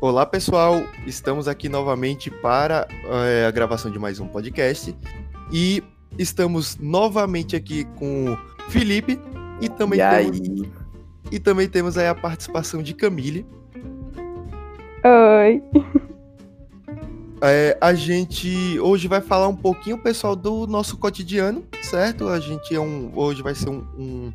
Olá pessoal, estamos aqui novamente para é, a gravação de mais um podcast e estamos novamente aqui com Felipe e também, E temos, aí? e também temos aí a participação de Camille. Oi. É, a gente hoje vai falar um pouquinho, pessoal, do nosso cotidiano, certo? A gente é um, hoje vai ser um, um,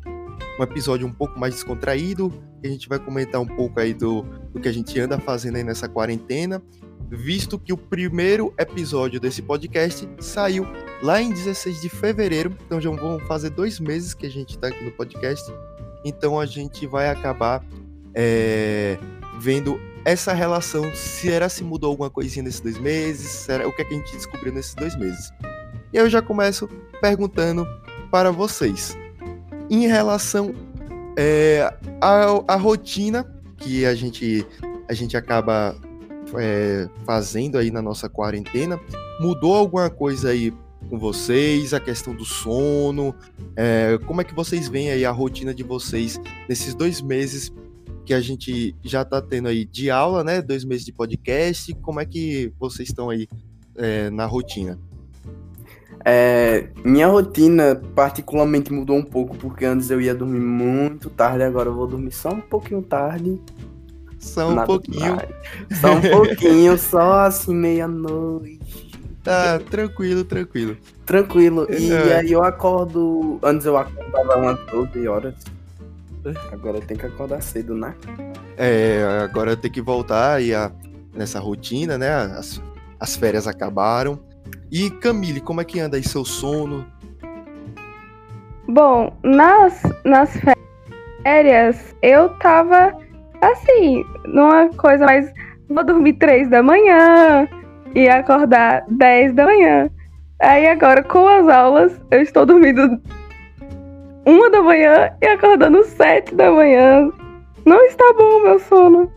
um episódio um pouco mais descontraído. A gente vai comentar um pouco aí do, do que a gente anda fazendo aí nessa quarentena, visto que o primeiro episódio desse podcast saiu lá em 16 de fevereiro, então já vão fazer dois meses que a gente tá aqui no podcast. Então a gente vai acabar é, vendo essa relação, será se mudou alguma coisinha nesses dois meses? Será, o que, é que a gente descobriu nesses dois meses? E eu já começo perguntando para vocês. Em relação é, à, à rotina que a gente, a gente acaba é, fazendo aí na nossa quarentena, mudou alguma coisa aí com vocês? A questão do sono? É, como é que vocês veem aí a rotina de vocês nesses dois meses que a gente já tá tendo aí de aula, né? Dois meses de podcast. Como é que vocês estão aí é, na rotina? É, minha rotina particularmente mudou um pouco, porque antes eu ia dormir muito tarde, agora eu vou dormir só um pouquinho tarde. Só um nada pouquinho. Só um pouquinho, só assim, meia-noite. Tá, tranquilo, tranquilo. Tranquilo. E É. aí eu acordo. Antes eu acordava umas 12 horas. Agora eu tenho que acordar cedo, né? É, agora tem que voltar aí a, nessa rotina, né? As, as férias acabaram. E Camille, como é que anda aí seu sono? Bom, nas, nas férias eu tava assim, numa coisa mais. Vou dormir três da manhã e acordar 10 da manhã. Aí agora, com as aulas, eu estou dormindo uma da manhã e acordando sete da manhã. Não está bom o meu sono.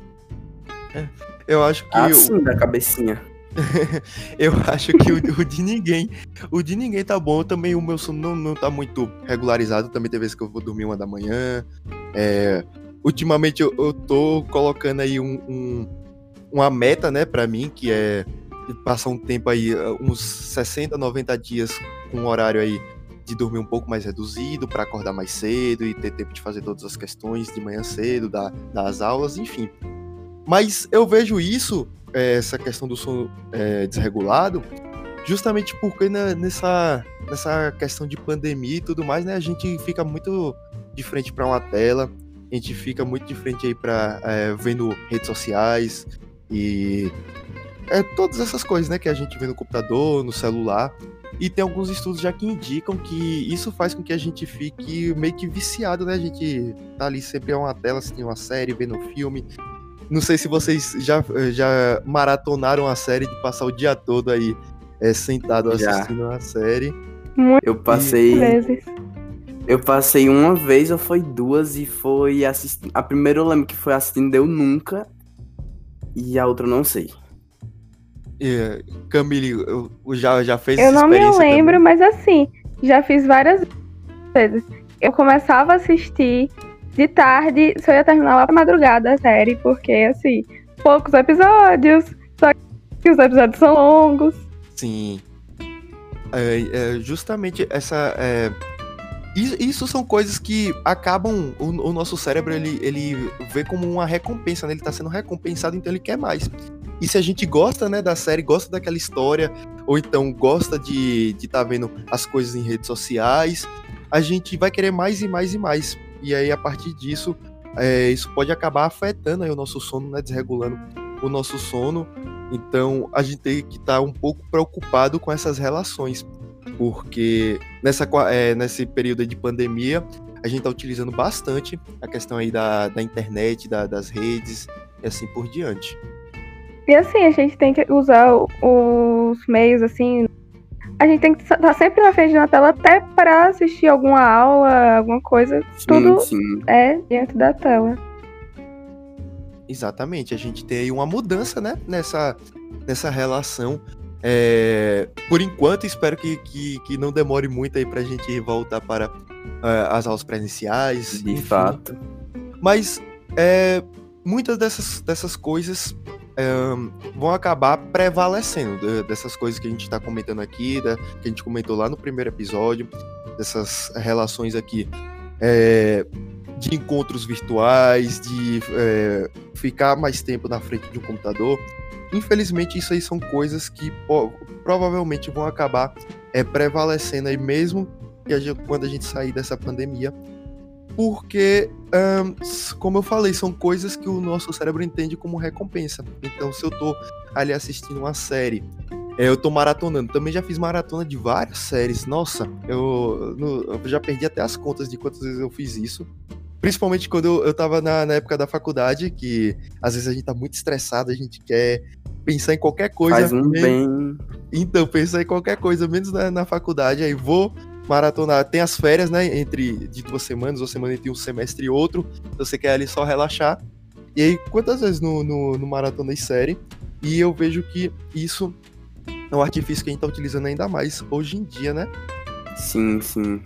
Eu acho que Assim, da cabecinha. eu acho que o, o de ninguém, o de ninguém tá bom. Também o meu sono não, não tá muito regularizado. Também tem vezes que eu vou dormir uma da manhã. É, ultimamente eu, eu tô colocando aí um, um- uma meta, né, pra mim, que é passar um tempo aí, uh, uns 60, 90 dias com um horário aí de dormir um pouco mais reduzido, pra acordar mais cedo e ter tempo de fazer todas as questões de manhã cedo, da, das aulas, enfim. Mas eu vejo isso, essa questão do sono é, desregulado, justamente porque né, nessa, nessa questão de pandemia e tudo mais, né, a gente fica muito de frente para uma tela, a gente fica muito de frente aí para vendo redes sociais e é, todas essas coisas, né, que a gente vê no computador, no celular. E tem alguns estudos já que indicam que isso faz com que a gente fique meio que viciado, né? A gente tá ali sempre a uma tela, assistindo uma série, vendo um filme. Não sei se vocês já, já maratonaram a série de passar o dia todo aí é, sentado Já. assistindo uma série. Eu passei. Vezes. Eu passei uma vez ou foi duas e foi assistindo. A primeira eu lembro que foi assistindo Eu Nunca. E a outra eu não sei. É, Camille, eu- eu já, já fez Eu não me lembro, também? mas assim, já fiz várias vezes. Eu começava a assistir de tarde, só ia terminar lá pra madrugada a série, porque assim, poucos episódios, só que os episódios são longos. Sim. É, é, justamente essa. é, isso, são coisas que acabam. O, o nosso cérebro ele, ele vê como uma recompensa, né? Ele tá sendo recompensado, então ele quer mais. E se a gente gosta, né, da série, gosta daquela história, ou então gosta de estar tá vendo as coisas em redes sociais, a gente vai querer mais e mais e mais. E aí, a partir disso, é, isso pode acabar afetando aí o nosso sono, né? Desregulando o nosso sono. Então, a gente tem que estar um pouco preocupado com essas relações. Porque nessa, é, nesse período de pandemia, a gente está utilizando bastante a questão aí da, da internet, da- das redes e assim por diante. E assim, a gente tem que usar os meios, assim. A gente tem que estar sempre na frente de uma tela até para assistir alguma aula, alguma coisa. Sim, Tudo- sim. É diante da tela. Exatamente, a gente tem aí uma mudança, né, nessa, nessa relação. É, por enquanto, espero que, que, que não demore muito aí pra gente voltar para é, as aulas presenciais. De enfim. fato. Mas é, muitas dessas, dessas coisas um, vão acabar prevalecendo dessas coisas que a gente está comentando aqui, da, que a gente comentou lá no primeiro episódio, dessas relações aqui é, de encontros virtuais, de é, ficar mais tempo na frente de um computador. Infelizmente, isso aí são coisas que provavelmente vão acabar é, prevalecendo aí mesmo que a gente, quando a gente sair dessa pandemia porque, como eu falei, são coisas que o nosso cérebro entende como recompensa. Então, se eu tô ali assistindo uma série, é, eu tô maratonando. Também já fiz maratona de várias séries. Nossa, eu, eu, já perdi até as contas de quantas vezes eu fiz isso. Principalmente quando eu, eu tava na, na época da faculdade, que às vezes a gente tá muito estressado, a gente quer pensar em qualquer coisa. Faz um bem. Então, pensar em qualquer coisa, menos na, na faculdade. Aí vou, maratonar. Tem as férias, né? Entre de duas semanas, uma semana entre um semestre e outro. Então você quer ali só relaxar. E aí, quantas vezes no, no, no maratona de série? E eu vejo que isso é um artifício que a gente tá utilizando ainda mais hoje em dia, né? Sim, sim.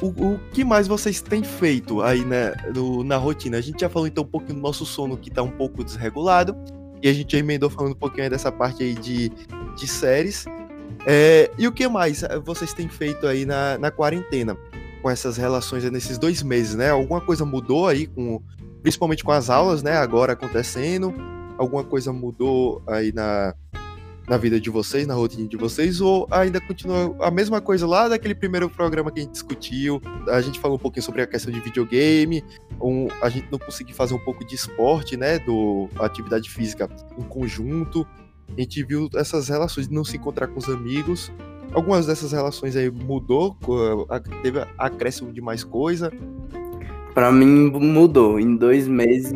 O, o que mais vocês têm feito aí né, no, na rotina? A gente já falou então um pouquinho do nosso sono que tá um pouco desregulado. E a gente já emendou falando um pouquinho aí dessa parte aí de, de séries. É, e o que mais eh, vocês têm feito aí na, na quarentena? Com essas relações nesses dois meses, né? Alguma coisa mudou aí, com, principalmente com as aulas, né? Agora acontecendo. Alguma coisa mudou aí na, na vida de vocês, na rotina de vocês, ou ainda continua a mesma coisa lá daquele primeiro programa que a gente discutiu? A gente falou um pouquinho sobre a questão de videogame, um, a gente não conseguiu fazer um pouco de esporte, né? Do atividade física em conjunto. A gente viu essas relações de não se encontrar com os amigos. Algumas dessas relações aí mudou, teve acréscimo de mais coisa. Para mim mudou. Em dois meses.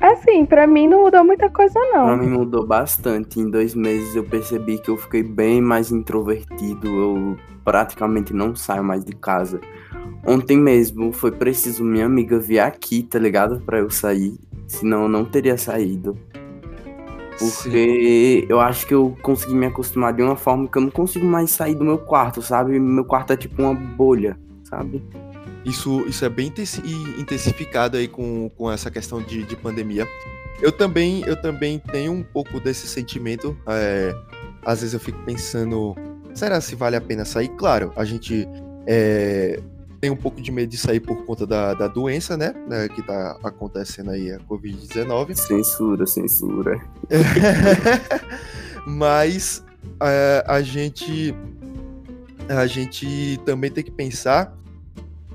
Assim, para mim não mudou muita coisa, não. Pra mim mudou bastante. Em dois meses eu percebi que eu fiquei bem mais introvertido. Eu praticamente não saio mais de casa. Ontem mesmo foi preciso minha amiga vir aqui, tá ligado? Pra eu sair. Senão eu não teria saído. Porque Sim. eu acho que eu consegui me acostumar de uma forma que eu não consigo mais sair do meu quarto, sabe? Meu quarto é tipo uma bolha, sabe? Isso, isso é bem intensificado aí com, com essa questão de, de pandemia. Eu também, eu também tenho um pouco desse sentimento. É, às vezes eu fico pensando, será se vale a pena sair? Claro, a gente é, tem um pouco de medo de sair por conta da, da doença, né? né que tá acontecendo aí, a Covid-19. Censura, censura. Mas é, a gente a gente também tem que pensar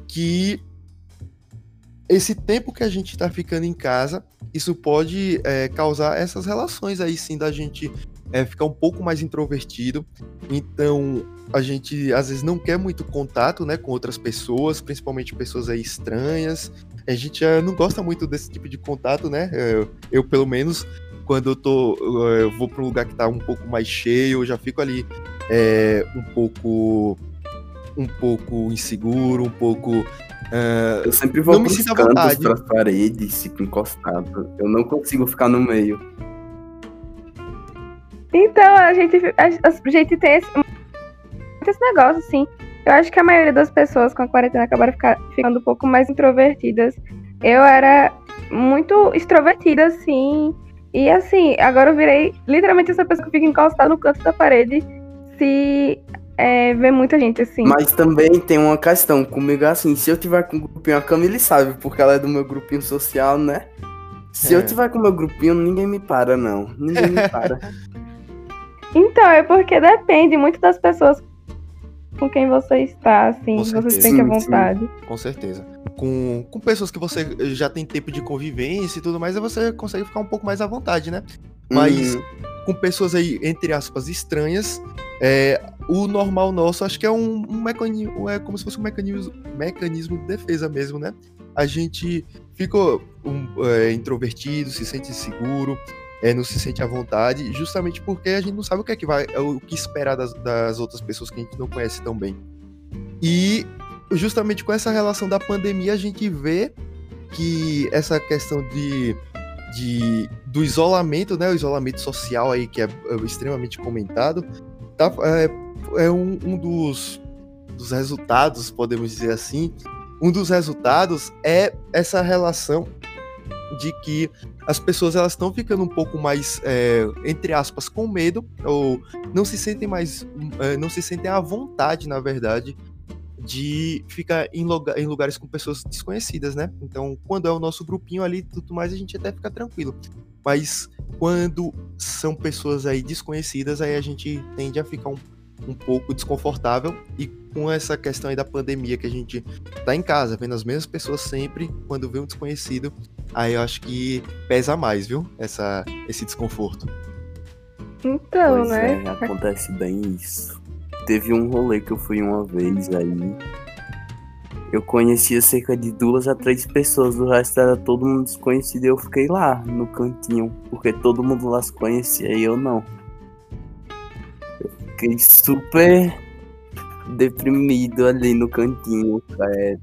que esse tempo que a gente está ficando em casa, isso pode é, causar essas relações aí sim da gente é, ficar um pouco mais introvertido. Então, a gente às vezes não quer muito contato, né, com outras pessoas, principalmente pessoas aí estranhas. A gente já não gosta muito desse tipo de contato, né? Eu, eu pelo menos, quando eu tô, eu vou para um lugar que tá um pouco mais cheio, eu já fico ali é, um pouco, um pouco inseguro, um pouco Uh, eu sempre vou para os cantos, para as paredes, fico encostado. Eu não consigo ficar no meio. Então, a gente, a, a gente tem esse, esse negócio, assim. Eu acho que a maioria das pessoas com a quarentena acabaram ficar, ficando um pouco mais introvertidas. Eu era muito extrovertida, assim. E assim, agora eu virei literalmente essa pessoa que fica encostada no canto da parede se é, vê muita gente, assim. Mas também tem uma questão comigo, assim, se eu tiver com um grupinho, a Camille sabe, porque ela é do meu grupinho social, né? Se é. eu tiver com o meu grupinho, ninguém me para, não. Ninguém me para. Então, é porque depende muito das pessoas com quem você está, assim, com você se sente à vontade. Sim, com certeza. Com, com pessoas que você já tem tempo de convivência e tudo mais, aí você consegue ficar um pouco mais à vontade, né? Mas uhum. com pessoas aí, entre aspas, estranhas, é, o normal nosso acho que é um, um mecanismo, é como se fosse um mecanismo, mecanismo de defesa mesmo, né? A gente fica um, é, introvertido, se sente inseguro, é, não se sente à vontade, justamente porque a gente não sabe o que é que vai, é o que esperar das, das outras pessoas que a gente não conhece tão bem. E justamente com essa relação da pandemia, a gente vê que essa questão de, de do isolamento, né, o isolamento social aí que é, é extremamente comentado, tá, é, é um, um dos, dos resultados, podemos dizer assim. Um dos resultados é essa relação de que as pessoas elas estão ficando um pouco mais, é, entre aspas, com medo, ou não se sentem mais, é, não se sentem à vontade, na verdade, de ficar em, lugar, em, lugares com pessoas desconhecidas, né? Então, quando é o nosso grupinho ali tudo mais, a gente até fica tranquilo. Mas quando são pessoas aí desconhecidas, aí a gente tende a ficar um, um pouco desconfortável. E com essa questão aí da pandemia, que a gente tá em casa, vendo as mesmas pessoas sempre, quando vê um desconhecido, aí eu acho que pesa mais, viu? Essa, esse desconforto. Então, Pois né? é, acontece bem isso. Teve um rolê que eu fui uma vez aí. Eu conhecia cerca de duas a três pessoas, o resto era todo mundo desconhecido e eu fiquei lá no cantinho, porque todo mundo lá se conhecia e eu não. Eu fiquei super deprimido ali no cantinho, cara.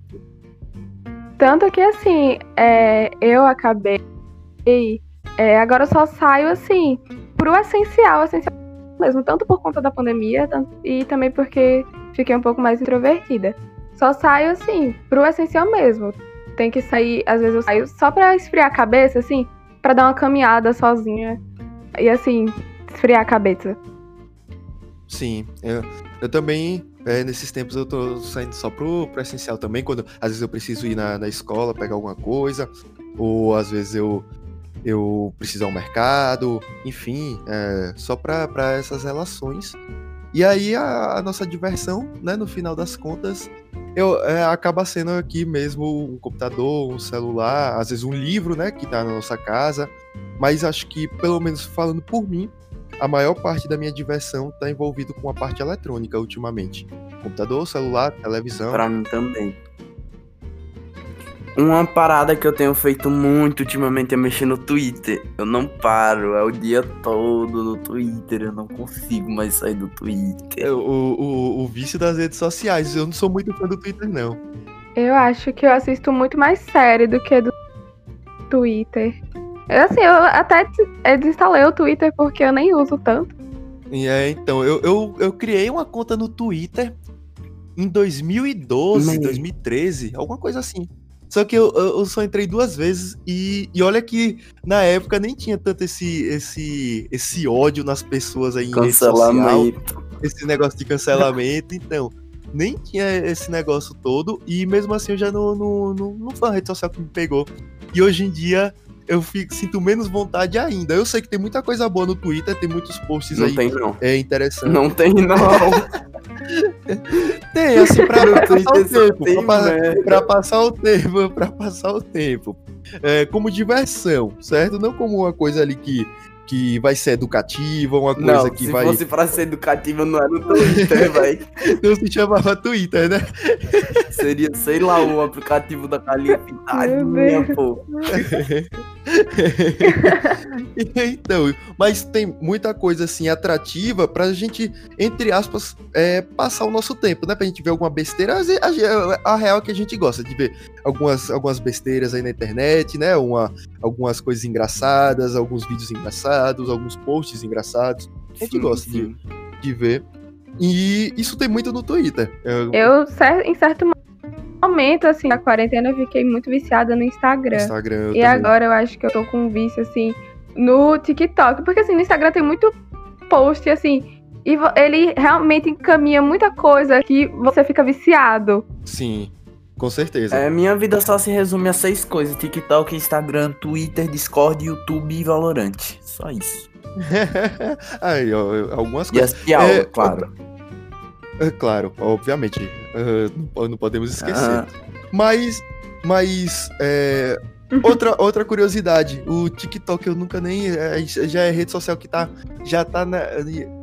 Tanto que assim, é, eu acabei. é, agora eu só saio assim, pro essencial, essencial mesmo, tanto por conta da pandemia tanto- e também porque fiquei um pouco mais introvertida. Só saio assim, pro essencial mesmo. Tem que sair, às vezes eu saio só pra esfriar a cabeça, assim, pra dar uma caminhada sozinha. E assim, esfriar a cabeça. Sim, eu, eu também, é, nesses tempos, eu tô saindo só pro, pro essencial também, quando às vezes eu preciso ir na, na escola pegar alguma coisa, ou às vezes eu, eu preciso ir ao mercado, enfim, é, só pra essas relações. E aí a, a nossa diversão, né, no final das contas, eu, é, acaba sendo aqui mesmo um computador, um celular, às vezes um livro, né, que tá na nossa casa, mas acho que, pelo menos falando por mim, a maior parte da minha diversão está envolvido com a parte eletrônica ultimamente. Computador, celular, televisão. Pra mim também. Uma parada que eu tenho feito muito ultimamente é mexer no Twitter. Eu não paro, é o dia todo no Twitter. Eu não consigo mais sair do Twitter. É, O, o, o vício das redes sociais. Eu não sou muito fã do Twitter, não. Eu acho que eu assisto muito mais série do que do Twitter. Eu, Assim, eu até eh, desinstalei o Twitter porque eu nem uso tanto. E é, então, eu, eu, eu criei uma conta no Twitter em 2012, Mas- 2013, alguma coisa assim. Só que eu, eu só entrei duas vezes e, e olha que na época nem tinha tanto esse, esse, esse ódio nas pessoas aí em rede social. Cancelamento. esse negócio de cancelamento, então. Nem tinha esse negócio todo, e mesmo assim eu já não, não, não, não foi uma rede social que me pegou. E hoje em dia eu fico, sinto menos vontade ainda. Eu sei que tem muita coisa boa no Twitter, tem muitos posts Não aí tem, não. é, interessantes. Não tem, não. Tem, assim, pra, passar o tempo, tem pra, pra passar o tempo, pra passar o tempo. É, como diversão, certo? Não como uma coisa ali que, que vai ser educativa, uma coisa Não, que se vai. fosse pra ser educativo, não é no Twitter, velho. Não se chamava Twitter, né? Seria, sei lá, o aplicativo da Deus. pô. então, mas tem muita coisa assim atrativa pra gente, entre aspas, é, passar o nosso tempo, né? Pra gente ver alguma besteira. Às vezes, A, a real é que a gente gosta de ver algumas, algumas besteiras aí na internet, né? Uma, algumas coisas engraçadas, alguns vídeos engraçados, alguns posts engraçados. A gente Sim, gosta de, sim. de ver. E isso tem muito no Twitter. Eu, em certo momento, assim, na quarentena, eu fiquei muito viciada no Instagram. Instagram. eu E também. agora eu acho que eu tô com um vício, assim, no TikTok. Porque, assim, no Instagram tem muito post, assim, e ele realmente encaminha muita coisa que você fica viciado. Sim, com certeza. É, minha vida só se resume a seis coisas: TikTok, Instagram, Twitter, Discord, YouTube e Valorant. Só isso. aí, ó, algumas E coisas. aula, É, claro. É, claro, obviamente. ah, não po- não podemos esquecer. Aham. Mas, mas é, outra, outra curiosidade, o TikTok eu nunca nem é, já é rede social que tá já tá na-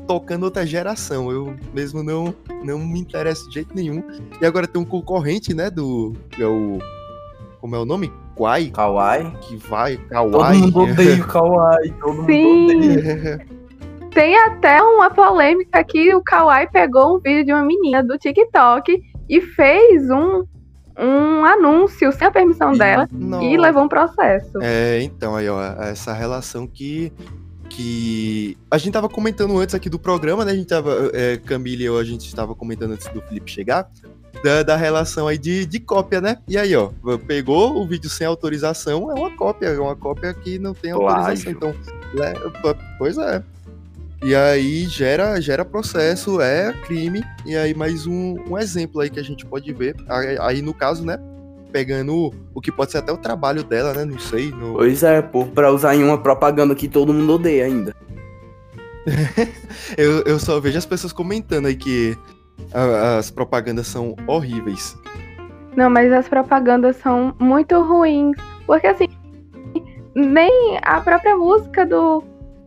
tocando outra geração. Eu mesmo não não me interesso de jeito nenhum. E agora tem um concorrente, né, do é o como é o nome? Quai, Kawaii. que vai, Todo Kawaii. mundo odeia o Kawaii. Todo Sim. mundo odeia. Tem até uma polêmica que o Kawaii pegou um vídeo de uma menina do TikTok e fez um, um anúncio sem a permissão dela Não. e levou um processo. É, então, aí, ó, essa relação que. que a gente tava comentando antes aqui do programa, né? A gente tava. É, Camille e eu, a gente estava comentando antes do Felipe chegar. Da, da relação aí de, de cópia, né? E aí, ó, pegou o vídeo sem autorização, é uma cópia, é uma cópia que não tem autorização. Então, é, pois é. E aí gera, gera processo, é crime. E aí mais um, um exemplo aí que a gente pode ver. Aí, aí no caso, né? Pegando o que pode ser até o trabalho dela, né? Não sei. No... Pois é, pô, pra usar em uma propaganda que todo mundo odeia ainda. eu, eu só vejo as pessoas comentando aí que as propagandas são horríveis. Não, mas as propagandas são muito ruins. Porque assim, nem a própria música do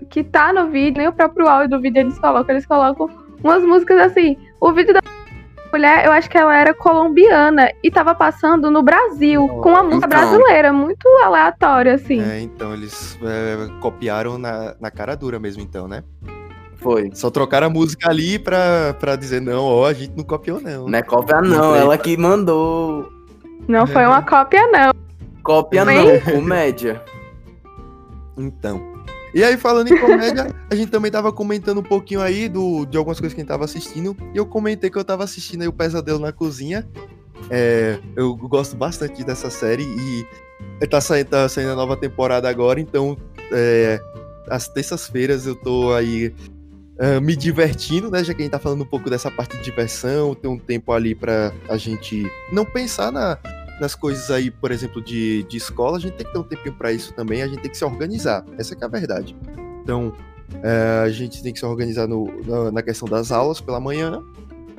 que tá no vídeo, nem o próprio áudio do vídeo eles colocam. Eles colocam umas músicas assim. O vídeo da mulher, eu acho que ela era colombiana e tava passando no Brasil, oh, com uma música então, brasileira, muito aleatória, assim. É, então eles é, copiaram na, na cara dura mesmo, então, né? Foi. Só trocaram a música ali pra, pra dizer, não, ó, a gente não copiou, não. Não é cópia, não, ela que mandou. Não foi uma cópia, não. Cópia não, comédia. Então. E aí, falando em comédia, a gente também tava comentando um pouquinho aí do, de algumas coisas que a gente tava assistindo. E eu comentei que eu tava assistindo aí o Pesadelo na Cozinha. É, eu gosto bastante dessa série e tá saindo, tá saindo a nova temporada agora, então é, às terças-feiras eu tô aí uh, me divertindo, né? Já que a gente tá falando um pouco dessa parte de diversão, ter um tempo ali para a gente não pensar na, nas coisas aí, por exemplo, de, de escola, a gente tem que ter um tempinho para isso também, a gente tem que se organizar. Essa é a verdade. Então, uh, a gente tem que se organizar no, na, na questão das aulas pela manhã,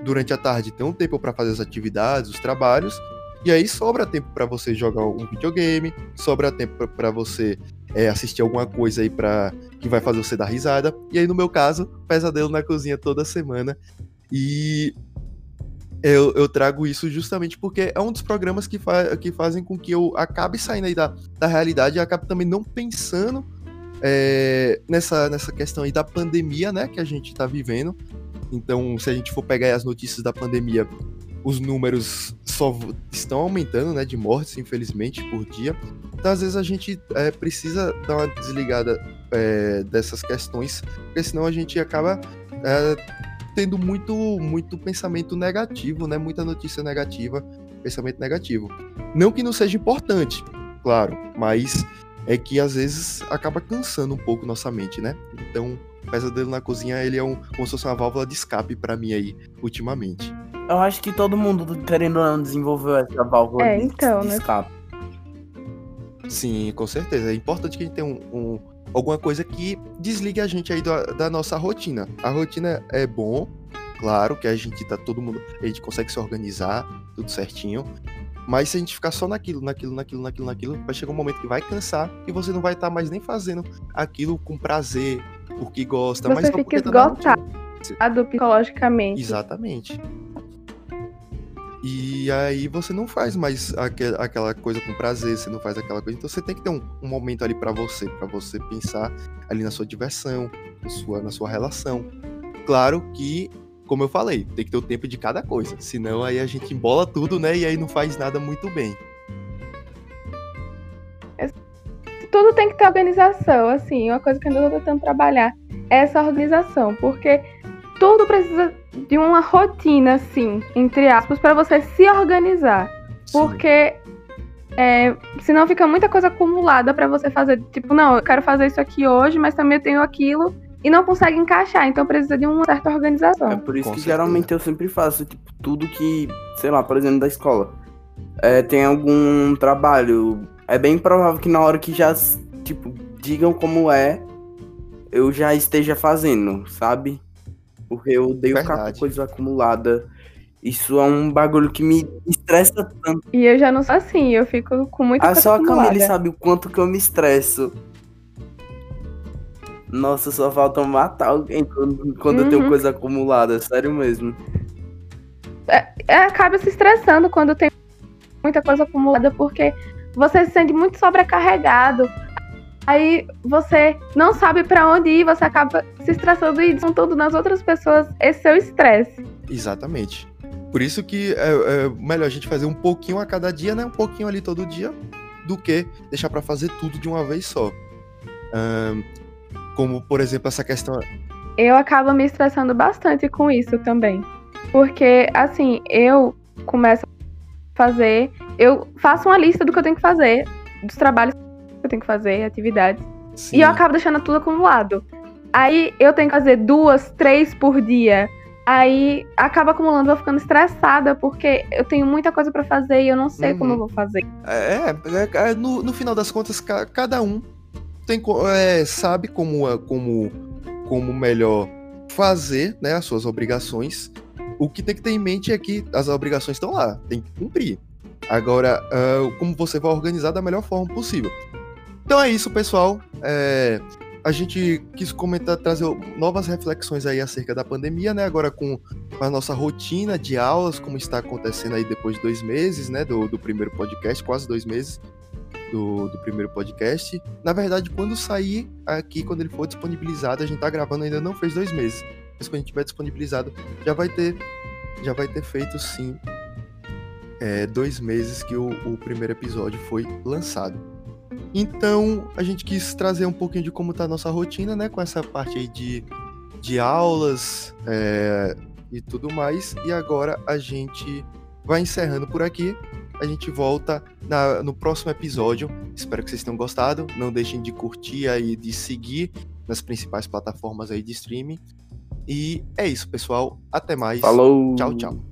durante a tarde ter um tempo para fazer as atividades, os trabalhos, e aí sobra tempo para você jogar um videogame, sobra tempo para você é, assistir alguma coisa aí para que vai fazer você dar risada. E aí, no meu caso, pesadelo na cozinha toda semana. E eu, eu, trago isso justamente porque é um dos programas que, fa que fazem com que eu acabe saindo aí da, da realidade e acabe também não pensando é, nessa, nessa questão aí da pandemia, né, que a gente tá vivendo. Então, se a gente for pegar as notícias da pandemia, os números só estão aumentando, né, de mortes, infelizmente, por dia. Então, às vezes, a gente é, precisa dar uma desligada é, dessas questões, porque senão a gente acaba é, tendo muito, muito pensamento negativo, né, muita notícia negativa, pensamento negativo. Não que não seja importante, claro, mas é que às vezes acaba cansando um pouco nossa mente, né? Então, pesadelo na cozinha, ele é um, como se fosse uma válvula de escape para mim aí, ultimamente. Eu acho que todo mundo, querendo ou não, desenvolveu essa válvula é, de, então, de né? escape. Sim, com certeza. É importante que a gente tenha um, um, alguma coisa que desligue a gente aí da, da, nossa rotina. A rotina é bom, claro, que a gente tá todo mundo. A gente consegue se organizar, tudo certinho. Mas se a gente ficar só naquilo, naquilo, naquilo, naquilo, naquilo, vai chegar um momento que vai cansar e você não vai estar tá mais nem fazendo aquilo com prazer, porque gosta, você mas fica tá esgotado psicologicamente. Exatamente. E aí você não faz mais aquela coisa com prazer, você não faz aquela coisa. Então você tem que ter um, um momento ali para você, para você pensar ali na sua diversão, na sua, na sua relação. Claro que, como eu falei, tem que ter o tempo de cada coisa. Senão aí a gente embola tudo, né? E aí não faz nada muito bem. Tudo tem que ter organização, assim. Uma coisa que eu ainda tô tentando trabalhar é essa organização. Porque tudo precisa de uma rotina, assim, entre aspas, para você se organizar. Sim. Porque é, senão fica muita coisa acumulada para você fazer. Tipo, não, eu quero fazer isso aqui hoje, mas também eu tenho aquilo e não consegue encaixar. Então precisa de uma certa organização. É por isso Com que certeza. geralmente eu sempre faço, tipo, tudo que, sei lá, por exemplo, da escola. É, tem algum trabalho. É bem provável que na hora que já, tipo, digam como é, eu já esteja fazendo, sabe? Porque eu odeio ficar com coisa acumulada. Isso é um bagulho que me estressa tanto. E eu já não sou assim, eu fico com muita ah, só a Camille sabe o quanto que eu me estresso. Nossa, só falta matar alguém quando, quando uhum. eu tenho uhum. coisa acumulada, sério mesmo. É, é, acaba se estressando quando tem muita coisa acumulada, porque você se sente muito sobrecarregado. Aí você não sabe para onde ir, você acaba se estressando e descontando nas outras pessoas esse seu estresse. Exatamente. Por isso que é, é, melhor a gente fazer um pouquinho a cada dia, né? Um pouquinho ali todo dia, do que deixar para fazer tudo de uma vez só. Um, como, por exemplo, essa questão. Eu acabo me estressando bastante com isso também. Porque, assim, eu começo a fazer, eu faço uma lista do que eu tenho que fazer, dos trabalhos que eu tenho que fazer, atividades. Sim. E eu acabo deixando tudo acumulado. Aí eu tenho que fazer duas, três por dia. Aí acaba acumulando, vou ficando estressada, porque eu tenho muita coisa pra fazer e eu não sei Uhum. como eu vou fazer. É, é, é, no, no final das contas, ca- cada um tem, é, sabe como, como, como melhor fazer né, as suas obrigações. O que tem que ter em mente é que as obrigações estão lá, tem que cumprir. Agora, ah, como você vai organizar da melhor forma possível. Então é isso, pessoal. É, a gente quis comentar, trazer novas reflexões aí acerca da pandemia, né? Agora com a nossa rotina de aulas, como está acontecendo aí depois de dois meses, né? Do, do primeiro podcast, quase dois meses do, do primeiro podcast. Na verdade, quando sair aqui, quando ele for disponibilizado, a gente tá gravando ainda não fez dois meses. Mas quando a gente tiver disponibilizado, já vai ter, já vai ter feito sim é, dois meses que o, o primeiro episódio foi lançado. Então, a gente quis trazer um pouquinho de como tá a nossa rotina, né? Com essa parte aí de, de aulas é, e tudo mais. E agora a gente vai encerrando por aqui. A gente volta na- no próximo episódio. Espero que vocês tenham gostado. Não deixem de curtir aí, de seguir nas principais plataformas aí de streaming. E é isso, pessoal. Até mais. Falou! Tchau, tchau.